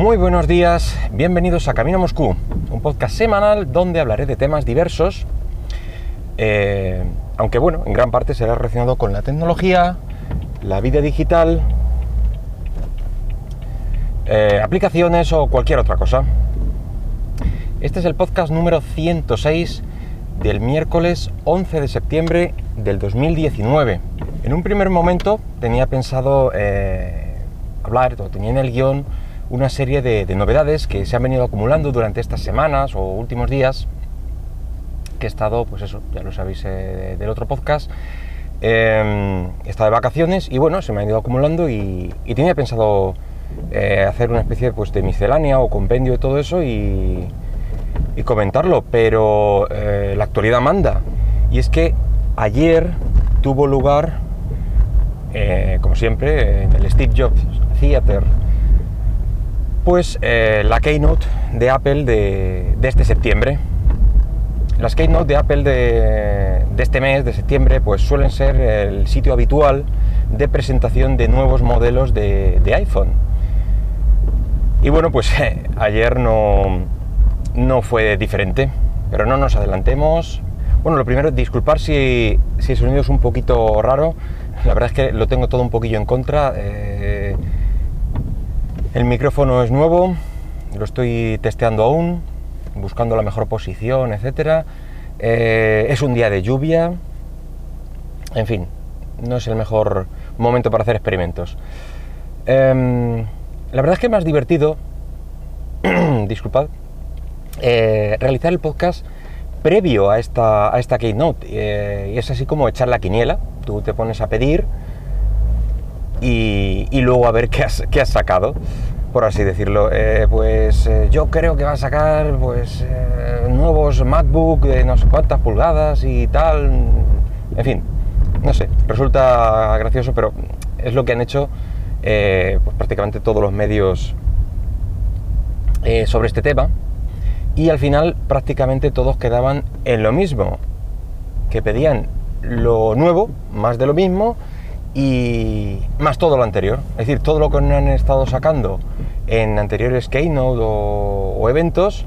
Muy buenos días, bienvenidos a Camino Moscú, un podcast semanal donde hablaré de temas diversos, eh, aunque bueno, en gran parte será relacionado con la tecnología, la vida digital, eh, aplicaciones o cualquier otra cosa. Este es el podcast número 106 del miércoles 11 de septiembre del 2019. En un primer momento tenía pensado eh, hablar, o tenía en el guion, una serie de, novedades que se han venido acumulando durante estas semanas o últimos días que he estado, pues eso, ya lo sabéis eh, del otro podcast, eh, he estado de vacaciones y bueno, se me han ido acumulando y, tenía pensado eh, hacer una especie pues, de miscelánea o compendio de todo eso y, y comentarlo, pero eh, la actualidad manda. Y es que ayer tuvo lugar, como siempre, en el Steve Jobs Theater pues eh, la Keynote de Apple de, este septiembre. Las Keynote de Apple de, este mes, de septiembre, pues suelen ser el sitio habitual de presentación de nuevos modelos de, iPhone. Y bueno, pues ayer no, no fue diferente, pero no nos adelantemos. Bueno, lo primero, disculpar si, si el sonido es un poquito raro. La verdad es que lo tengo todo un poquillo en contra. Eh, el micrófono es nuevo, lo estoy testeando aún, buscando la mejor posición, etc. Eh, es un día de lluvia, en fin, no es el mejor momento para hacer experimentos. Em, la verdad es que es más divertido, disculpad, eh, realizar el podcast previo a esta, a esta Keynote. Eh, y es así como echar la quiniela. Tú te pones a pedir y, luego a ver qué has, qué has, sacado, por así decirlo. Eh, pues eh, yo creo que va a sacar pues eh, nuevos MacBook de no sé cuántas pulgadas y tal. En fin, no sé, resulta gracioso, pero es lo que han hecho pues prácticamente todos los medios sobre este tema. Y al final prácticamente todos quedaban en lo mismo, que pedían lo nuevo, más de lo mismo, y más todo lo anterior. Es decir, todo lo que han estado sacando en anteriores Keynote o, eventos,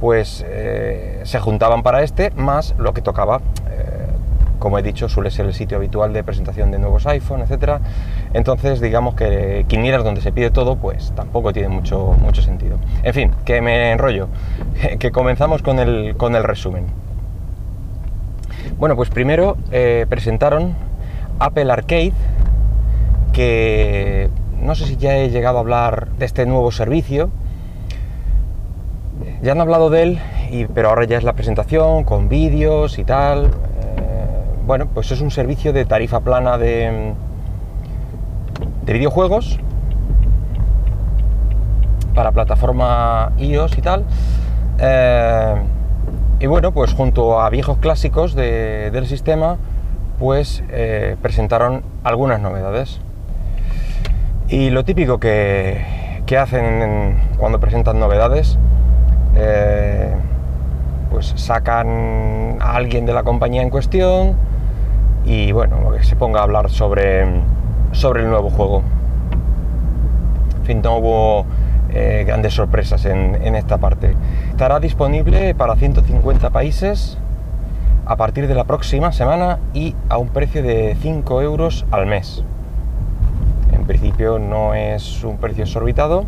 pues eh, se juntaban para este, más lo que tocaba. Eh, como he dicho, suele ser el sitio habitual de presentación de nuevos iPhone, etc. Entonces, digamos que Quinieras donde se pide todo, pues tampoco tiene mucho, mucho sentido. En fin, que me enrollo, que comenzamos con el, con el resumen. Bueno, pues primero eh, presentaron Apple Arcade, que no sé si ya he llegado a hablar de este nuevo servicio. Ya han hablado de él, pero ahora ya es la presentación con vídeos y tal. Eh, bueno, pues es un servicio de tarifa plana de, de videojuegos para plataforma iOS y tal. Eh, y bueno, pues junto a viejos clásicos del sistema, pues eh, presentaron algunas novedades. Y lo típico que, hacen cuando presentan novedades, eh, pues sacan a alguien de la compañía en cuestión y bueno, que se ponga a hablar sobre, sobre el nuevo juego. En fin, no hubo eh, grandes sorpresas en esta parte. Estará disponible para 150 países a partir de la próxima semana y a un precio de 5 euros al mes. En principio no es un precio exorbitado,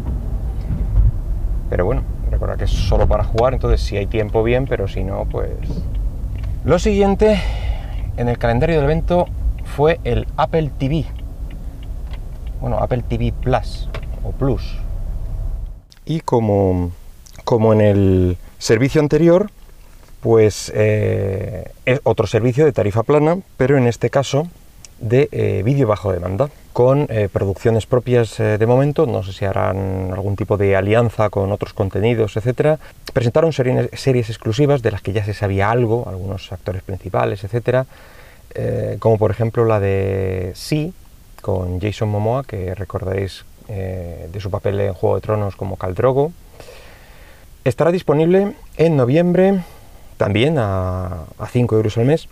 pero bueno, recuerda que es solo para jugar, entonces si hay tiempo bien, pero si no, pues... Lo siguiente en el calendario del evento fue el Apple TV. Bueno, Apple TV Plus o Plus. Y como, como en el servicio anterior, pues eh, es otro servicio de tarifa plana, pero en este caso de eh, vídeo bajo demanda, con eh, producciones propias de momento, no sé si harán algún tipo de alianza con otros contenidos, etcétera. Presentaron series, series exclusivas de las que ya se sabía algo, algunos actores principales, etcétera, como por ejemplo la de Sí, con Jason Momoa, que recordaréis de su papel en Juego de Tronos como Caldrogo. Estará disponible en noviembre también a, 5 euros al mes,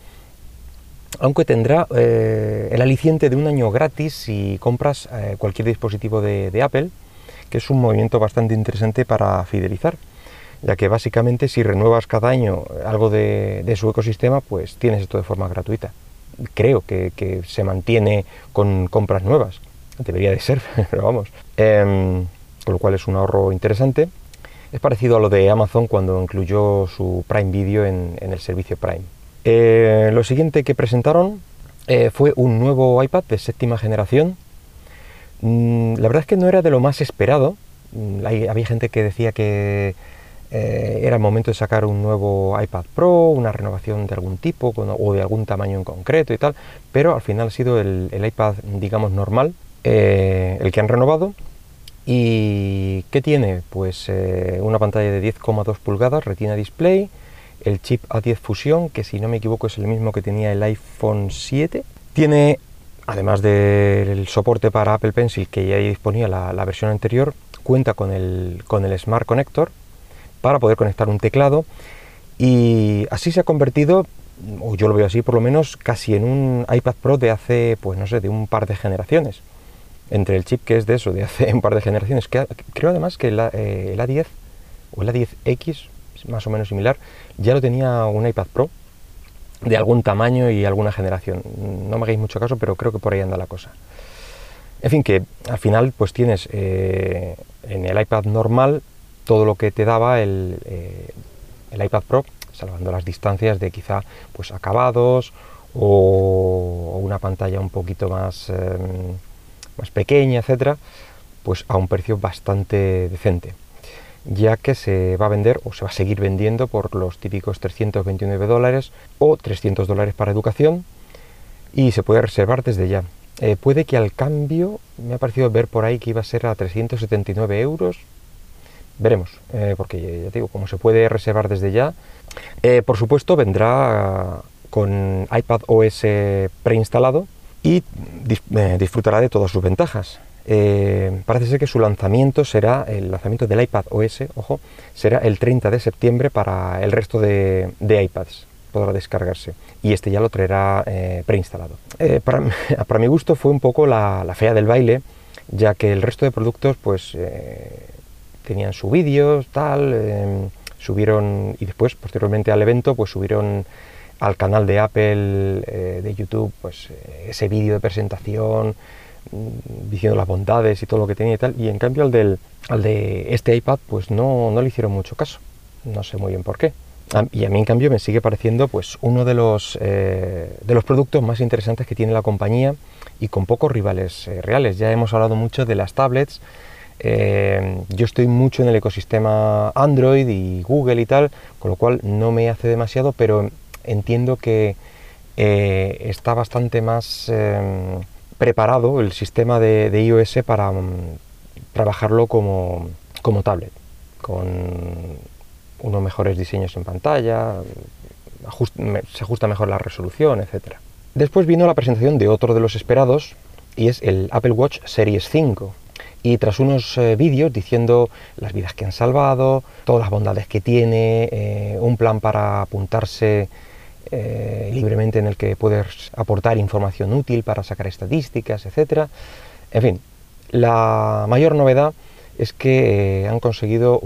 aunque tendrá eh, el aliciente de un año gratis si compras eh, cualquier dispositivo de, Apple, que es un movimiento bastante interesante para fidelizar, ya que básicamente si renuevas cada año algo de, su ecosistema, pues tienes esto de forma gratuita. Creo que, se mantiene con compras nuevas, debería de ser, pero vamos. Em, con lo cual es un ahorro interesante. Es parecido a lo de Amazon cuando incluyó su Prime Video en, el servicio Prime. Eh, lo siguiente que presentaron eh, fue un nuevo iPad de séptima generación. Mm, la verdad es que no era de lo más esperado. Mm, había gente que decía que eh, era el momento de sacar un nuevo iPad Pro, una renovación de algún tipo o de algún tamaño en concreto y tal, pero al final ha sido el, iPad, digamos, normal, el que han renovado ¿Y qué tiene? Pues eh, una pantalla de 10,2 pulgadas, Retina Display, el chip A10 Fusion, que si no me equivoco es el mismo que tenía el iPhone 7. Tiene, además del soporte para Apple Pencil que ya disponía la, la versión anterior, cuenta con el, con el Smart Connector para poder conectar un teclado y así se ha convertido, o yo lo veo así por lo menos, casi en un iPad Pro de hace, pues no sé, de un par de generaciones entre el chip que es de eso, de hace un par de generaciones. Que, creo además que el, eh, el A10 o el A10X, más o menos similar, ya lo tenía un iPad Pro de algún tamaño y alguna generación. No me hagáis mucho caso, pero creo que por ahí anda la cosa. En fin, que al final pues tienes eh, en el iPad normal todo lo que te daba el, eh, el iPad Pro, salvando las distancias de quizá pues acabados o, una pantalla un poquito más... Em, más pequeña, etcétera, pues a un precio bastante decente, ya que se va a vender o se va a seguir vendiendo por los típicos 329 dólares o 300 dólares para educación y se puede reservar desde ya. Eh, puede que al cambio, me ha parecido ver por ahí que iba a ser a 379 euros. Veremos, eh, porque ya digo, como se puede reservar desde ya, eh, por supuesto vendrá con iPad OS preinstalado y eh, disfrutará de todas sus ventajas. Eh, parece ser que su lanzamiento será, el lanzamiento del iPad OS, ojo, será el 30 de septiembre para el resto de, iPads, podrá descargarse. Y este ya lo traerá eh, preinstalado. para, para, mi gusto fue un poco la, fea del baile, ya que el resto de productos pues tenían su vídeo, tal, subieron, y después, posteriormente al evento, pues subieron al canal de Apple eh, de YouTube, pues eh, ese vídeo de presentación mm, diciendo las bondades y todo lo que tenía y tal, y en cambio al, del, al de este iPad pues no, no le hicieron mucho caso, no sé muy bien por qué. Y a mí en cambio me sigue pareciendo pues uno de los, eh, de los productos más interesantes que tiene la compañía y con pocos rivales reales. Ya hemos hablado mucho de las tablets, yo estoy mucho en el ecosistema Android y Google y tal, con lo cual no me hace demasiado, pero entiendo que eh, está bastante más em, preparado el sistema de, iOS para mm, trabajarlo como, tablet, con unos mejores diseños en pantalla, se ajusta mejor la resolución, etc. Después vino la presentación de otro de los esperados, y es el Apple Watch Series 5. Y tras unos eh, vídeos diciendo las vidas que han salvado, todas las bondades que tiene, eh, un plan para apuntarse eh, libremente en el que puedes aportar información útil para sacar estadísticas, etc. En fin, la mayor novedad es que eh, han conseguido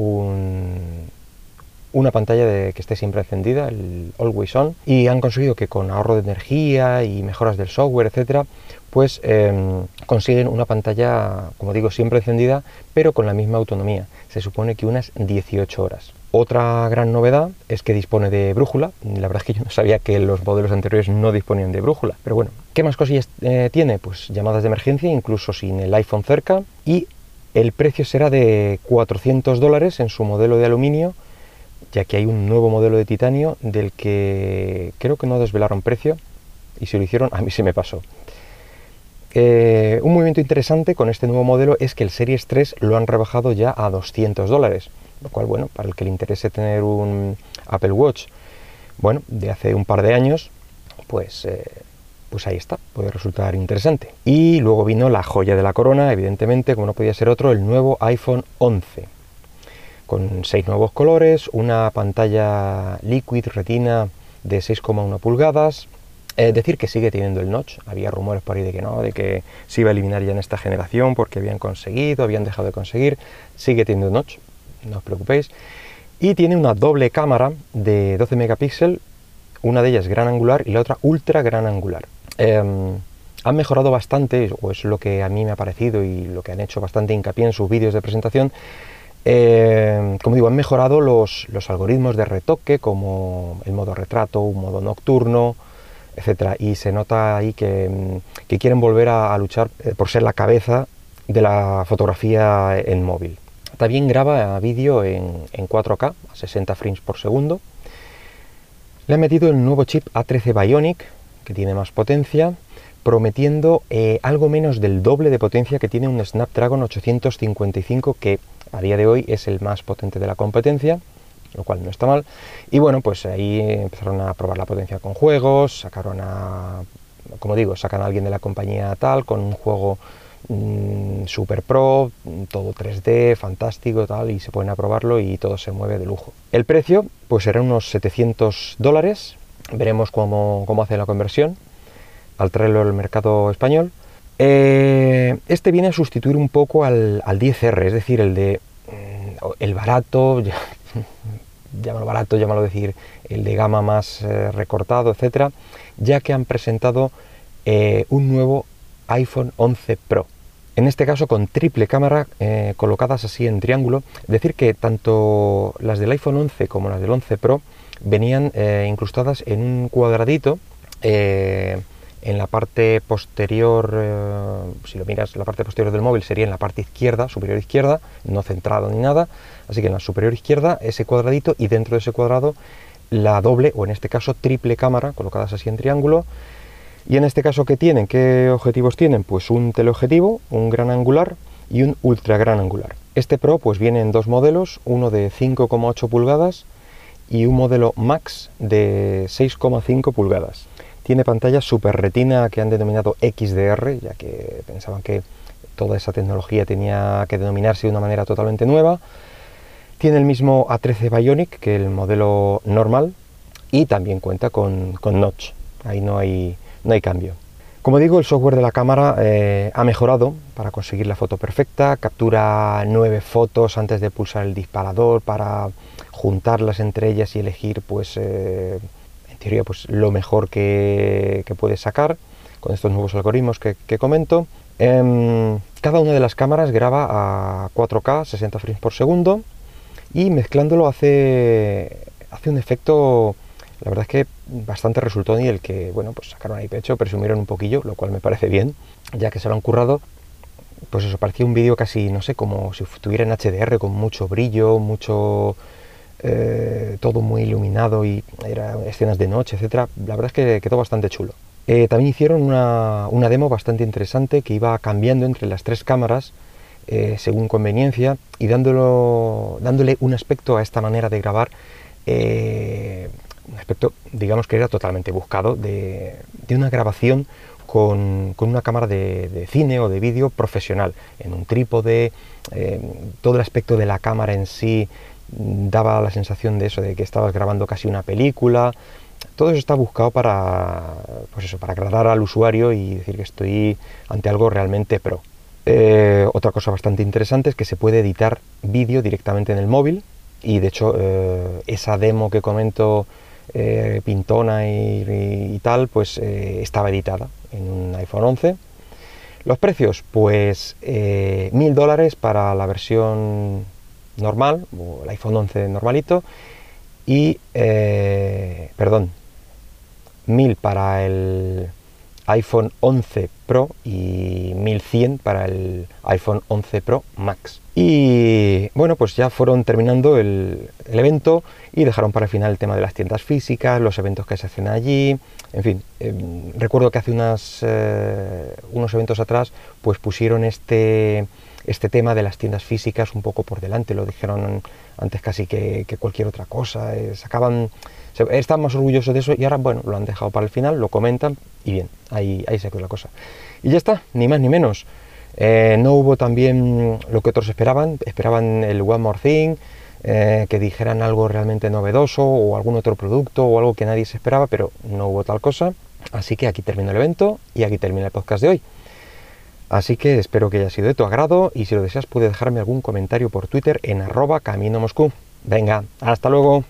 una pantalla de, que esté siempre encendida, el Always On, y han conseguido que con ahorro de energía y mejoras del software, etc., pues em, consiguen una pantalla, como digo, siempre encendida, pero con la misma autonomía. Se supone que unas 18 horas. Otra gran novedad es que dispone de brújula. La verdad es que yo no sabía que los modelos anteriores no disponían de brújula. Pero bueno, ¿qué más cosillas eh, tiene? Pues llamadas de emergencia, incluso sin el iPhone cerca. Y el precio será de 400 dólares en su modelo de aluminio, ya que hay un nuevo modelo de titanio del que creo que no desvelaron precio. Y si lo hicieron, a mí se me pasó. Eh, un movimiento interesante con este nuevo modelo es que el Series 3 lo han rebajado ya a 200 dólares lo cual, bueno, para el que le interese tener un Apple Watch, bueno, de hace un par de años, pues, eh, pues ahí está, puede resultar interesante. Y luego vino la joya de la corona, evidentemente, como no podía ser otro, el nuevo iPhone 11, con seis nuevos colores, una pantalla Liquid Retina de 6,1 pulgadas, Eh, decir que sigue teniendo el notch, había rumores por ahí de que no, de que se iba a eliminar ya en esta generación porque habían conseguido, habían dejado de conseguir, sigue teniendo notch, no os preocupéis. Y tiene una doble cámara de 12 megapíxeles, una de ellas gran angular y la otra ultra gran angular. Em, han mejorado bastante, o es lo que a mí me ha parecido y lo que han hecho bastante hincapié en sus vídeos de presentación, em, como digo, han mejorado los, los, algoritmos de retoque, como el modo retrato, un modo nocturno, etcétera. Y se nota ahí que, quieren volver a, luchar eh, por ser la cabeza de la fotografía en móvil. También graba vídeo en, 4K, a 60 frames por segundo. Le han metido el nuevo chip A13 Bionic, que tiene más potencia, prometiendo eh, algo menos del doble de potencia que tiene un Snapdragon 855, que a día de hoy es el más potente de la competencia lo cual no está mal. Y bueno, pues ahí empezaron a probar la potencia con juegos, sacaron a, como digo, sacan a alguien de la compañía tal, con un juego mm, super pro, todo 3D, fantástico, tal, y se pueden probarlo y todo se mueve de lujo. El precio, pues será unos 700 dólares, veremos cómo, cómo hace la conversión al traerlo al mercado español. Eh, este viene a sustituir un poco al, al 10R, es decir, el de mm, el barato, llámalo barato, llámalo decir, el de gama más eh, recortado, etcétera, ya que han presentado eh, un nuevo iPhone 11 Pro. En este caso con triple cámara colocadas así en triángulo. Decir que tanto las del iPhone 11 como las del 11 Pro venían incrustadas en un cuadradito en la parte posterior, eh, si lo miras, la parte posterior del móvil sería en la parte izquierda, superior izquierda, no centrado ni nada, así que en la superior izquierda ese cuadradito y dentro de ese cuadrado la doble o en este caso triple cámara colocadas así en triángulo. Y en este caso, ¿qué tienen? ¿Qué objetivos tienen? Pues un teleobjetivo, un gran angular y un ultra gran angular. Este Pro pues viene en dos modelos, uno de 5,8 pulgadas y un modelo Max de 6,5 pulgadas. Tiene pantalla super retina que han denominado XDR, ya que pensaban que toda esa tecnología tenía que denominarse de una manera totalmente nueva. Tiene el mismo A13 Bionic que el modelo normal y también cuenta con, notch. Ahí no hay, no hay cambio. Como digo, el software de la cámara eh, ha mejorado para conseguir la foto perfecta, captura nueve fotos antes de pulsar el disparador para juntarlas entre ellas y elegir pues eh, teoría pues lo mejor que, que puedes sacar con estos nuevos algoritmos que, comento. Em, cada una de las cámaras graba a 4K, 60 frames por segundo, y mezclándolo hace, hace un efecto, la verdad es que bastante resultón y el que, bueno, pues sacaron ahí pecho, presumieron un poquillo, lo cual me parece bien, ya que se lo han currado. Pues eso, parecía un vídeo casi, no sé, como si estuviera en HDR, con mucho brillo, mucho eh, todo muy iluminado y eran escenas de noche, etcétera. La verdad es que quedó bastante chulo. Eh, también hicieron una, demo bastante interesante que iba cambiando entre las tres cámaras eh, según conveniencia y dándolo, dándole un aspecto a esta manera de grabar, un aspecto, digamos que era totalmente buscado, de, una grabación con, una cámara de, de, cine o de vídeo profesional, en un trípode, todo el aspecto de la cámara en sí, daba la sensación de eso, de que estabas grabando casi una película. Todo eso está buscado para, pues eso, para agradar al usuario y decir que estoy ante algo realmente pro. Eh, otra cosa bastante interesante es que se puede editar vídeo directamente en el móvil y de hecho eh, esa demo que comento eh, pintona y, tal pues estaba editada en un iPhone 11 los precios pues mil dólares para la versión normal, o el iPhone 11 normalito, y, eh, perdón, 1000 para el iPhone 11 Pro y 1100 para el iPhone 11 Pro Max. Y bueno, pues ya fueron terminando el, evento y dejaron para el final el tema de las tiendas físicas, los eventos que se hacen allí, en fin. Em, recuerdo que hace unas, eh, unos eventos atrás pues pusieron este este tema de las tiendas físicas un poco por delante, lo dijeron antes casi que, cualquier otra cosa, eh, sacaban, están más orgullosos de eso y ahora, bueno, lo han dejado para el final, lo comentan y bien, ahí, ahí se quedó la cosa. Y ya está, ni más ni menos. Eh, no hubo también lo que otros esperaban, esperaban el One More Thing, eh, que dijeran algo realmente novedoso o algún otro producto o algo que nadie se esperaba, pero no hubo tal cosa. Así que aquí termino el evento y aquí termina el podcast de hoy. Así que espero que haya sido de tu agrado y si lo deseas puedes dejarme algún comentario por Twitter en arroba camino Moscú. Venga, hasta luego.